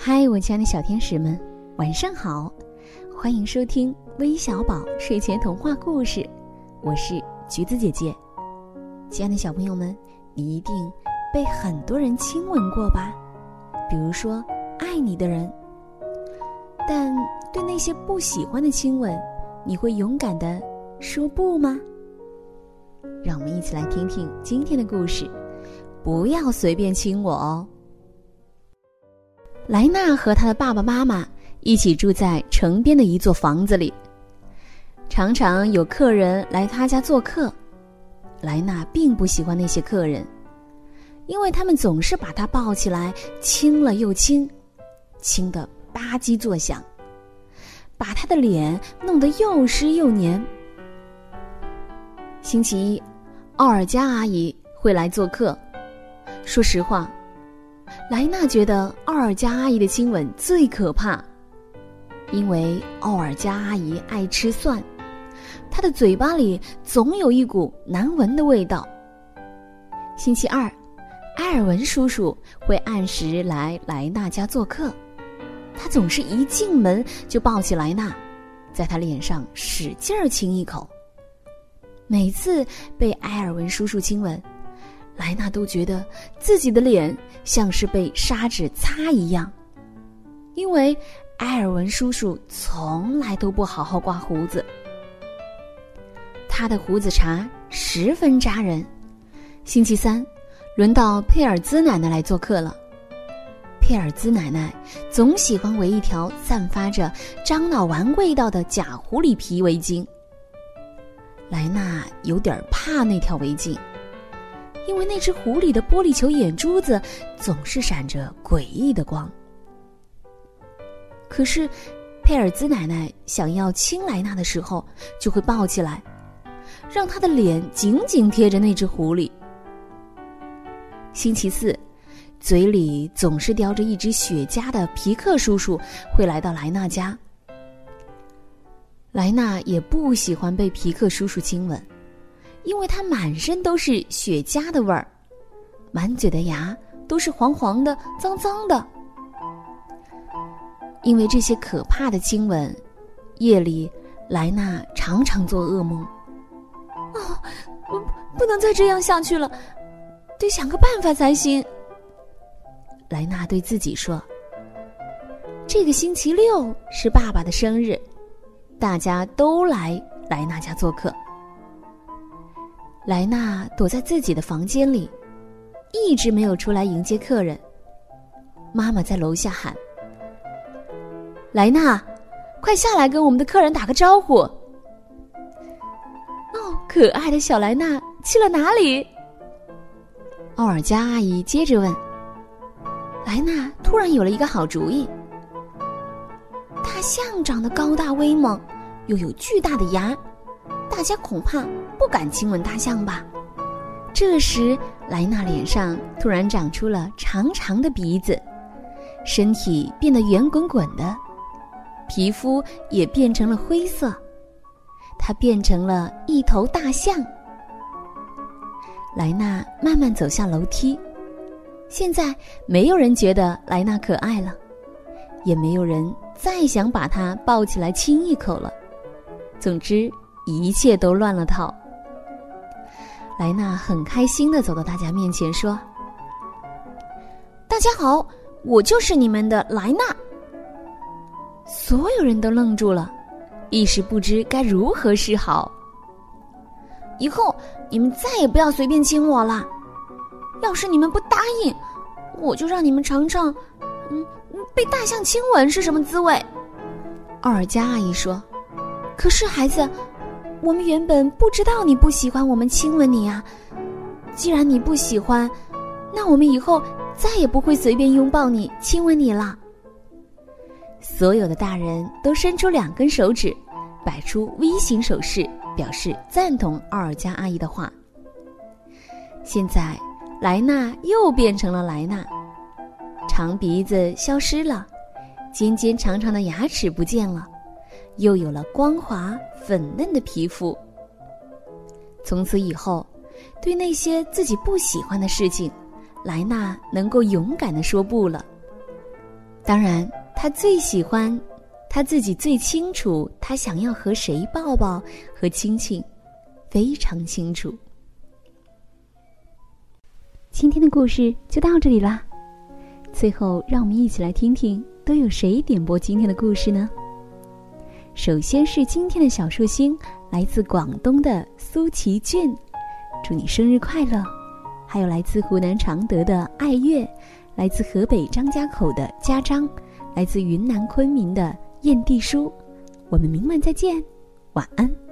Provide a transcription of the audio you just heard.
嗨，我亲爱的小天使们，晚上好！欢迎收听微小宝睡前童话故事，我是橘子姐姐。亲爱的小朋友们，你一定被很多人亲吻过吧？比如说爱你的人，但对那些不喜欢的亲吻，你会勇敢的说不吗？让我们一起来听听今天的故事。不要随便亲我哦。莱纳和他的爸爸妈妈一起住在城边的一座房子里。常常有客人来他家做客，莱纳并不喜欢那些客人，因为他们总是把他抱起来亲了又亲，亲得吧唧作响，把他的脸弄得又湿又黏。星期一，奥尔加阿姨会来做客。说实话。莱娜觉得奥尔加阿姨的亲吻最可怕，因为奥尔加阿姨爱吃蒜，她的嘴巴里总有一股难闻的味道。星期二，埃尔文叔叔会按时来莱娜家做客，他总是一进门就抱起莱娜，在她脸上使劲儿亲一口。每次被埃尔文叔叔亲吻。莱娜都觉得自己的脸像是被砂纸擦一样，因为埃尔文叔叔从来都不好好刮胡子，他的胡子茬十分扎人。星期三，轮到佩尔兹奶奶来做客了。佩尔兹奶奶总喜欢围一条散发着樟脑丸味道的假狐狸皮围巾。莱娜有点怕那条围巾。因为那只狐狸的玻璃球眼珠子总是闪着诡异的光。可是，佩尔兹奶奶想要亲莱娜的时候，就会抱起来，让她的脸紧紧贴着那只狐狸。星期四，嘴里总是叼着一只雪茄的皮克叔叔会来到莱娜家。莱娜也不喜欢被皮克叔叔亲吻。因为他满身都是雪茄的味儿，满嘴的牙都是黄黄的、脏脏的。因为这些可怕的亲吻，夜里莱娜常常做噩梦。哦，不，不能再这样下去了，得想个办法才行。莱娜对自己说：“这个星期六是爸爸的生日，大家都来莱娜家做客。”莱娜躲在自己的房间里，一直没有出来迎接客人。妈妈在楼下喊：“莱娜，快下来跟我们的客人打个招呼。”哦，可爱的小莱娜去了哪里？奥尔加阿姨接着问。莱娜突然有了一个好主意。大象长得高大威猛，又有巨大的牙。大家恐怕不敢亲吻大象吧？这时，莱娜脸上突然长出了长长的鼻子，身体变得圆滚滚的，皮肤也变成了灰色，它变成了一头大象。莱娜慢慢走下楼梯，现在没有人觉得莱娜可爱了，也没有人再想把她抱起来亲一口了。总之。一切都乱了套。莱娜很开心的走到大家面前说：“大家好，我就是你们的莱娜。”所有人都愣住了，一时不知该如何是好。以后你们再也不要随便亲我了。要是你们不答应，我就让你们尝尝，嗯，被大象亲吻是什么滋味。奥尔加阿姨说：“可是孩子。”我们原本不知道你不喜欢我们亲吻你啊！既然你不喜欢，那我们以后再也不会随便拥抱你、亲吻你了。所有的大人都伸出两根手指，摆出 V 型手势，表示赞同奥尔加阿姨的话。现在，莱娜又变成了莱娜，长鼻子消失了，尖尖长长的牙齿不见了。又有了光滑粉嫩的皮肤。从此以后，对那些自己不喜欢的事情，莱娜能够勇敢的说不了。当然，他最喜欢，他自己最清楚，他想要和谁抱抱和亲亲，非常清楚。今天的故事就到这里啦。最后，让我们一起来听听都有谁点播今天的故事呢？首先是今天的小寿星，来自广东的苏琪俊，祝你生日快乐！还有来自湖南常德的爱月，来自河北张家口的家章，来自云南昆明的燕地书。我们明晚再见，晚安。